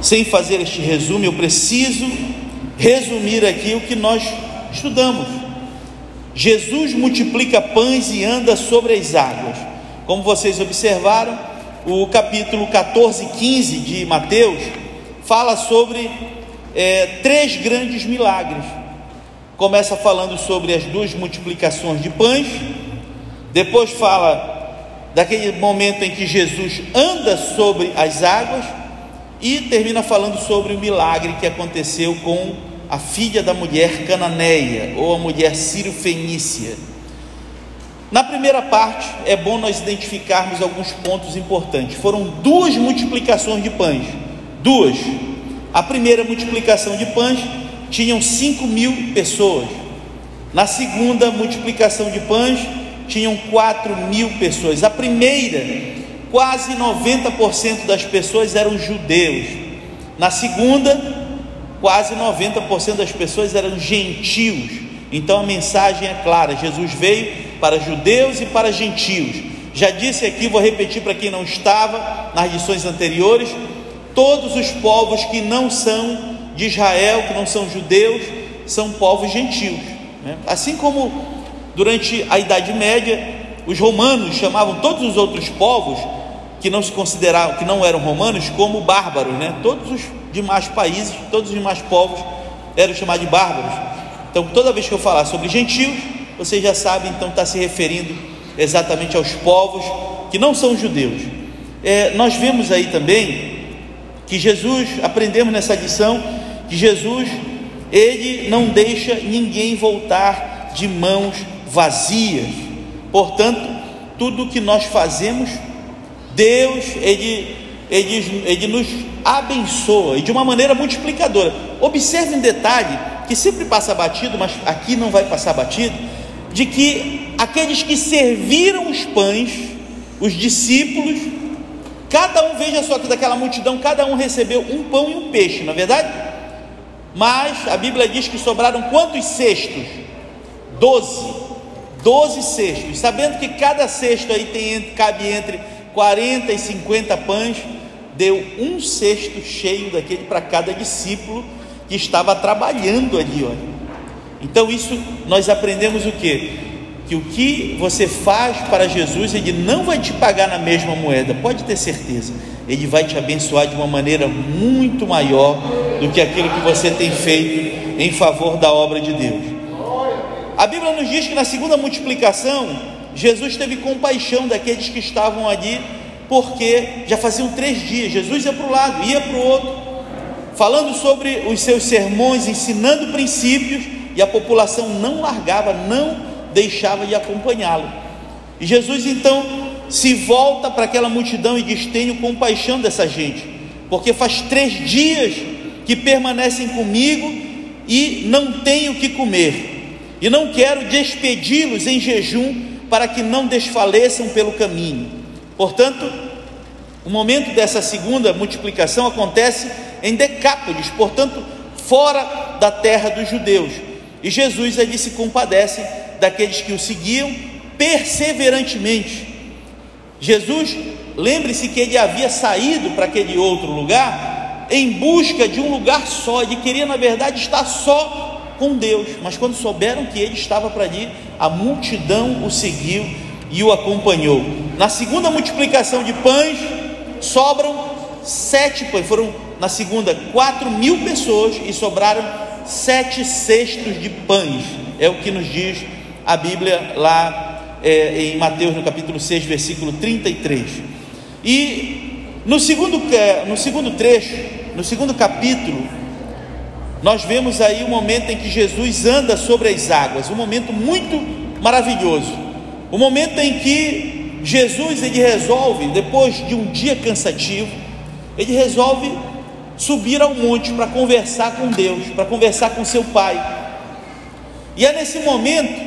sem fazer este resumo, eu preciso resumir aqui o que nós estudamos. Jesus multiplica pães e anda sobre as águas. Como vocês observaram, o capítulo 14 e 15 de Mateus fala sobre é, três grandes milagres. Começa falando sobre as duas multiplicações de pães, depois fala daquele momento em que Jesus anda sobre as águas e termina falando sobre o milagre que aconteceu com a filha da mulher cananeia ou a mulher sírio-fenícia. Na primeira parte, é bom nós identificarmos alguns pontos importantes. Foram duas multiplicações de pães. Duas. A primeira multiplicação de pães tinham 5 mil pessoas. Na segunda multiplicação de pães, tinham 4 mil pessoas. A primeira, quase 90% das pessoas eram judeus. Na segunda, quase 90% das pessoas eram gentios. Então a mensagem é clara: Jesus veio para judeus e para gentios. Já disse aqui, vou repetir para quem não estava nas lições anteriores: todos os povos que não são de Israel, que não são judeus, são povos gentios. Né? Assim como durante a Idade Média, os romanos chamavam todos os outros povos que não se consideravam, que não eram romanos, como bárbaros, né? Todos os demais países, todos os demais povos eram chamados de bárbaros. Então, toda vez que eu falar sobre gentios, vocês já sabem, então está se referindo exatamente aos povos que não são judeus. É, nós vemos aí também que Jesus, aprendemos nessa lição, que Jesus, ele não deixa ninguém voltar de mãos vazias. Portanto, tudo que nós fazemos, Deus, ele, ele, ele nos abençoa e de uma maneira multiplicadora. Observe um detalhe que sempre passa batido, mas aqui não vai passar batido, de que aqueles que serviram os pães, os discípulos, cada um veja só que daquela multidão, cada um recebeu um pão e um peixe, não é verdade? Mas a Bíblia diz que sobraram quantos cestos? Doze. Doze cestos. Sabendo que cada cesto aí tem, cabe entre 40 e 50 pães, deu um cesto cheio daquele para cada discípulo que estava trabalhando ali, olha. Então isso nós aprendemos o que? Que o que você faz para Jesus, ele não vai te pagar na mesma moeda, pode ter certeza. Ele vai te abençoar de uma maneira muito maior do que aquilo que você tem feito em favor da obra de Deus. A Bíblia nos diz que na segunda multiplicação, Jesus teve compaixão daqueles que estavam ali, porque já faziam três dias. Jesus ia para o lado, ia para o outro, falando sobre os seus sermões, ensinando princípios, e a população não largava, não deixava de acompanhá-lo. E Jesus então se volta para aquela multidão e diz: Tenho compaixão dessa gente, porque faz três dias que permanecem comigo e não tenho o que comer, e não quero despedi-los em jejum para que não desfaleçam pelo caminho. Portanto, o momento dessa segunda multiplicação acontece em Decápolis, portanto, fora da terra dos judeus. E Jesus ali se compadece daqueles que o seguiam perseverantemente. Jesus, lembre-se que ele havia saído para aquele outro lugar em busca de um lugar só, ele queria na verdade estar só com Deus, mas quando souberam que ele estava para ali, a multidão o seguiu e o acompanhou. Na segunda multiplicação de pães, sobram sete pães, foram na segunda quatro mil pessoas e sobraram sete cestos de pães, é o que nos diz a Bíblia lá é, em Mateus no capítulo 6, versículo 33. E no segundo, é, no segundo trecho, no segundo capítulo, nós vemos aí o momento em que Jesus anda sobre as águas, um momento muito maravilhoso. O momento em que Jesus ele resolve, depois de um dia cansativo, ele resolve subir ao monte para conversar com Deus, para conversar com seu Pai. E é nesse momento,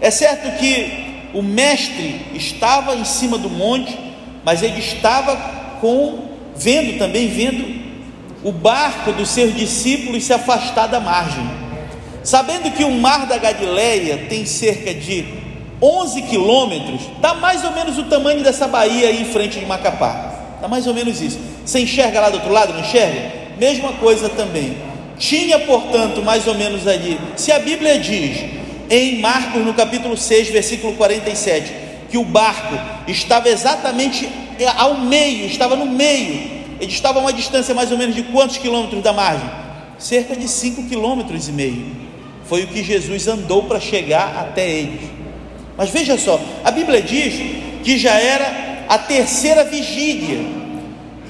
é certo que o mestre estava em cima do monte, mas ele estava com vendo também vendo o barco dos seus discípulos se afastar da margem. Sabendo que o mar da Galileia tem cerca de 11 quilômetros, dá mais ou menos o tamanho dessa baía aí em frente de Macapá. Dá mais ou menos isso. Você enxerga lá do outro lado, não enxerga? mesma coisa também. Tinha, portanto, mais ou menos ali, se a Bíblia diz em Marcos, no capítulo 6, versículo 47, que o barco estava exatamente ao meio, estava no meio, ele estava a uma distância mais ou menos de quantos quilômetros da margem? Cerca de 5 quilômetros e meio. Foi o que Jesus andou para chegar até eles. Mas veja só, a Bíblia diz que já era a terceira vigília.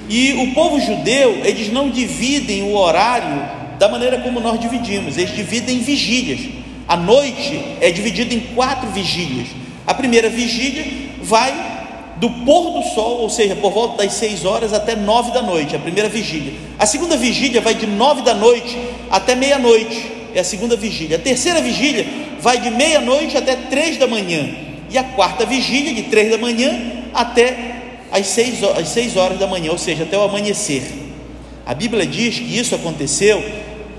E o povo judeu, eles não dividem o horário da maneira como nós dividimos, eles dividem em vigílias. A noite é dividida em quatro vigílias. A primeira vigília vai do pôr do sol, ou seja, por volta das 6 horas até 9 da noite, a primeira vigília. A segunda vigília vai de 9 da noite até meia-noite, é a segunda vigília. A terceira vigília vai de meia-noite até 3 da manhã. E a quarta vigília, de 3 da manhã até as 6, as 6 horas da manhã, ou seja, até o amanhecer. A Bíblia diz que isso aconteceu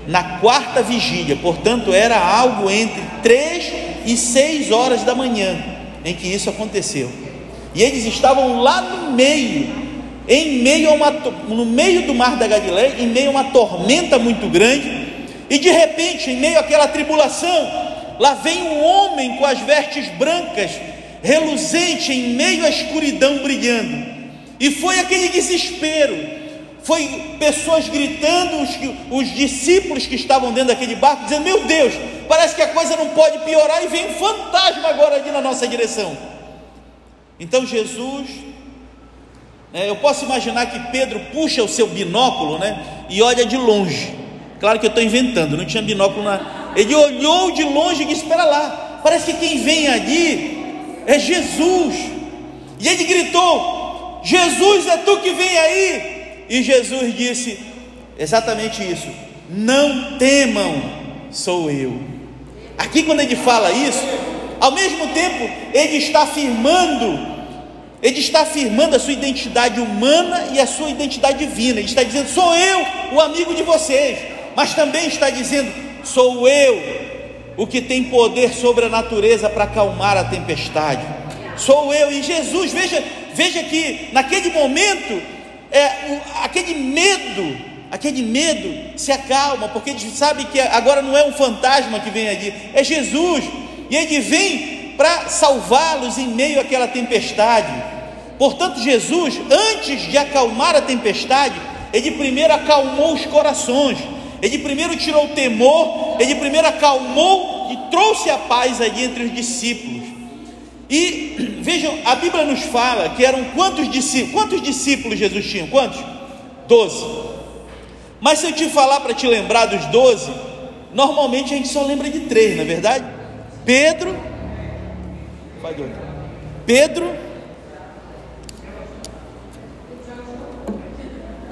na quarta vigília, portanto, era algo entre 3 e 6 horas da manhã em que isso aconteceu. E eles estavam lá no meio, em meio a uma, no meio do mar da Galileia, em meio a uma tormenta muito grande, e de repente, em meio àquela tribulação, lá vem um homem com as vestes brancas, reluzente, em meio à escuridão brilhando. E foi aquele desespero. Foi pessoas gritando, os, os discípulos que estavam dentro daquele barco, dizendo: Meu Deus, parece que a coisa não pode piorar, e vem um fantasma agora ali na nossa direção. Então Jesus, né, eu posso imaginar que Pedro puxa o seu binóculo, né, e olha de longe. Claro que eu estou inventando, não tinha binóculo na. Ele olhou de longe e disse: Espera lá, parece que quem vem ali é Jesus. E ele gritou: Jesus, é tu que vem aí. E Jesus disse exatamente isso: Não temam, sou eu. Aqui, quando ele fala isso, ao mesmo tempo, ele está afirmando, ele está afirmando a sua identidade humana e a sua identidade divina. Ele está dizendo: sou eu, o amigo de vocês, mas também está dizendo: sou eu, o que tem poder sobre a natureza para acalmar a tempestade. Sou eu e Jesus. Veja, veja que naquele momento, é, aquele medo, aquele medo se acalma, porque ele sabe que agora não é um fantasma que vem ali, é Jesus e ele vem para salvá-los em meio àquela tempestade. Portanto, Jesus, antes de acalmar a tempestade, ele primeiro acalmou os corações, ele primeiro tirou o temor, ele primeiro acalmou e trouxe a paz ali entre os discípulos. E vejam, a Bíblia nos fala que eram quantos discípulos? Quantos discípulos Jesus tinha? Quantos? Doze. Mas se eu te falar para te lembrar dos doze, normalmente a gente só lembra de três, não é verdade? Pedro, vai doido. Pedro,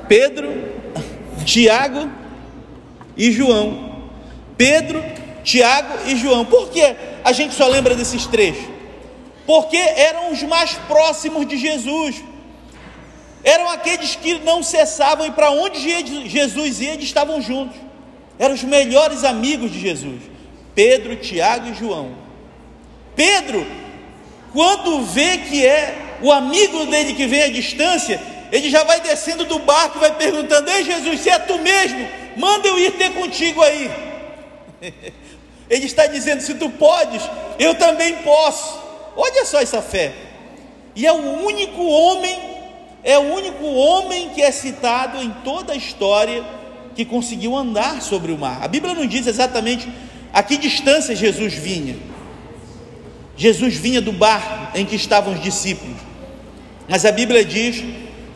Pedro, Tiago e João. Pedro, Tiago e João. Por que a gente só lembra desses três? Porque eram os mais próximos de Jesus. Eram aqueles que não cessavam e para onde Jesus ia, eles estavam juntos. Eram os melhores amigos de Jesus. Pedro, Tiago e João. Pedro, quando vê que é o amigo dele que vem à distância, ele já vai descendo do barco e vai perguntando: Ei Jesus, se é tu mesmo, manda eu ir ter contigo aí. Ele está dizendo: Se tu podes, eu também posso. Olha só essa fé. E é o único homem, é o único homem que é citado em toda a história que conseguiu andar sobre o mar. A Bíblia não diz exatamente a que distância Jesus vinha? Jesus vinha do barco em que estavam os discípulos, mas a Bíblia diz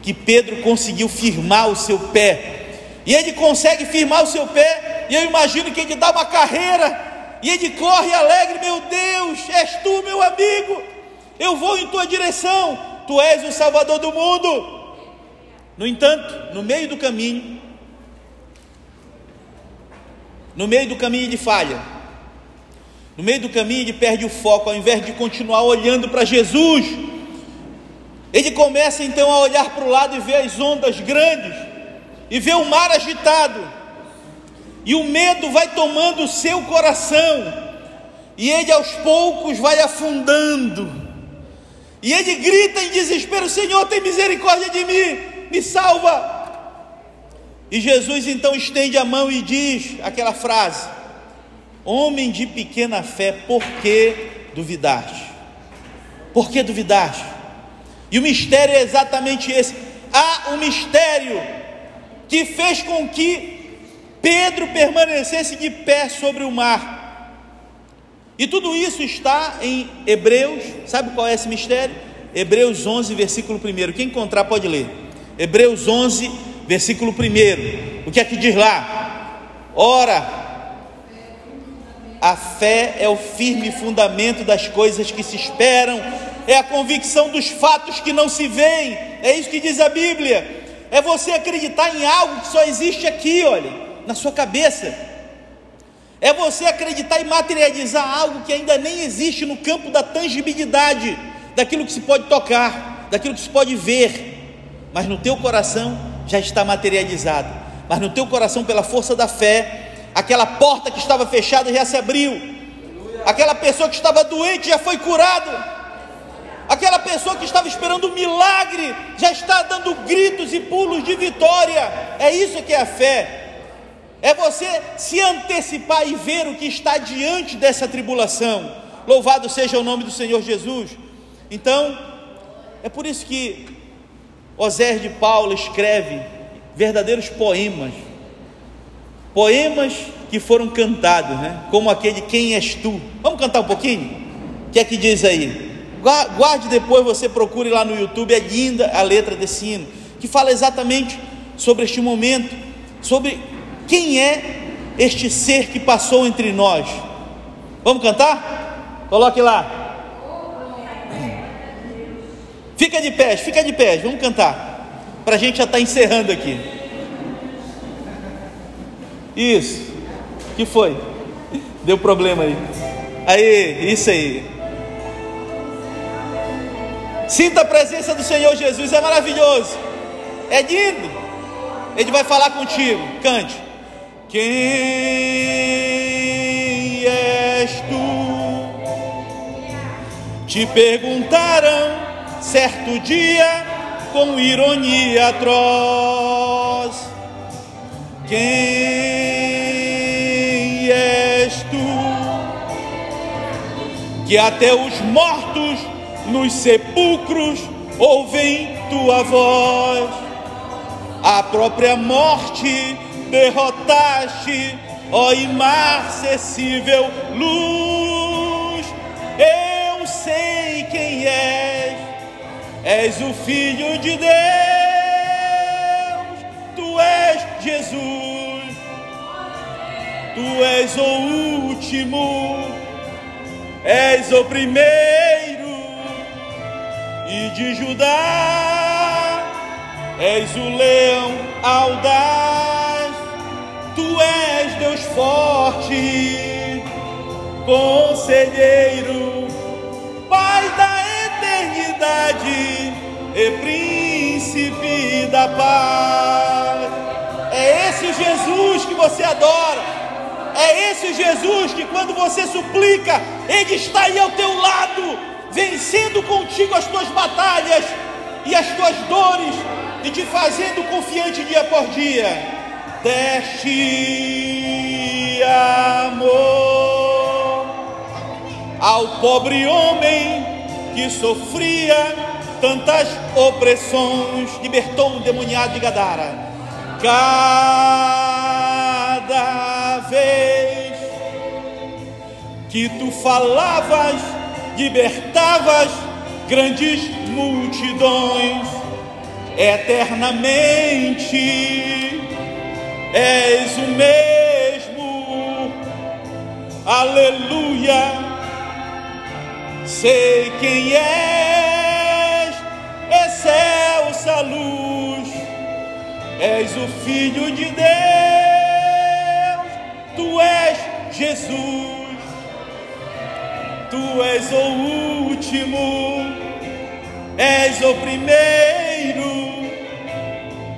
que Pedro conseguiu firmar o seu pé, e ele consegue firmar o seu pé, e eu imagino que ele dá uma carreira, e ele corre alegre: Meu Deus, és tu, meu amigo, eu vou em tua direção, tu és o Salvador do mundo. No entanto, no meio do caminho, no meio do caminho ele falha. No meio do caminho ele perde o foco, ao invés de continuar olhando para Jesus. Ele começa então a olhar para o lado e ver as ondas grandes, e ver o mar agitado, e o medo vai tomando o seu coração, e ele aos poucos vai afundando, e ele grita em desespero: Senhor, tem misericórdia de mim, me salva. E Jesus então estende a mão e diz aquela frase: Homem de pequena fé, por que duvidaste? Por que duvidaste? E o mistério é exatamente esse. Há um mistério que fez com que Pedro permanecesse de pé sobre o mar. E tudo isso está em Hebreus, sabe qual é esse mistério? Hebreus 11, versículo 1. Quem encontrar pode ler. Hebreus 11, versículo 1. O que é que diz lá? Ora, a fé é o firme fundamento das coisas que se esperam, é a convicção dos fatos que não se veem. É isso que diz a Bíblia. É você acreditar em algo que só existe aqui, olha, na sua cabeça. É você acreditar e materializar algo que ainda nem existe no campo da tangibilidade, daquilo que se pode tocar, daquilo que se pode ver, mas no teu coração já está materializado. Mas no teu coração, pela força da fé, aquela porta que estava fechada já se abriu, aquela pessoa que estava doente já foi curada Aquela pessoa que estava esperando um milagre já está dando gritos e pulos de vitória. É isso que é a fé. É você se antecipar e ver o que está diante dessa tribulação. Louvado seja o nome do Senhor Jesus. Então, é por isso que Osés de Paulo escreve verdadeiros poemas. Poemas que foram cantados, né? Como aquele Quem és tu? Vamos cantar um pouquinho? O que é que diz aí? Guarde depois, você procure lá no YouTube, é linda a letra desse hino, que fala exatamente sobre este momento, sobre quem é este ser que passou entre nós. Vamos cantar? Coloque lá. Fica de pés, fica de pés, vamos cantar. Para a gente já estar tá encerrando aqui. Isso. que foi? Deu problema aí. Aí, isso aí. Sinta a presença do Senhor Jesus, é maravilhoso, é lindo. Ele vai falar contigo, cante. Quem és tu? Te perguntaram certo dia com ironia atroz. Quem és tu? Que até os mortos nos sepulcros ouvem tua voz. A própria morte derrotaste, ó imarcessível luz. És o Filho de Deus, tu és Jesus, tu és o último, és o primeiro. E de Judá. És o leão audaz, tu és Deus forte, conselheiro, eternidade e príncipe da paz. É esse Jesus que você adora. É esse Jesus que quando você suplica, Ele está aí ao teu lado, vencendo contigo as tuas batalhas e as tuas dores, e te fazendo confiante dia por dia. Deste amor ao pobre homem que sofria tantas opressões, libertou um demoniado de Gadara. Cada vez que tu falavas libertavas grandes multidões eternamente. És o mesmo, aleluia. Sei quem és, excelsa luz, és o Filho de Deus, tu és Jesus Tu és o último, és o primeiro,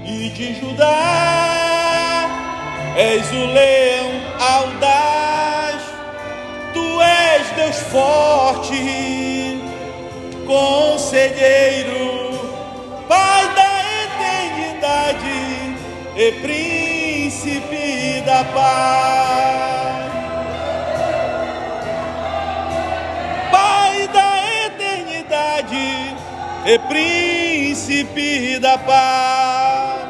e de Judá és o leão audaz, tu és Deus forte, conselheiro, Pai da eternidade e príncipe da paz. Pai da eternidade e príncipe da paz.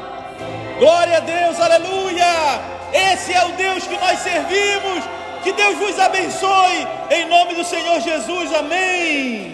Glória a Deus, aleluia! Esse é o Deus que nós servimos. Que Deus vos abençoe, em nome do Senhor Jesus, amém.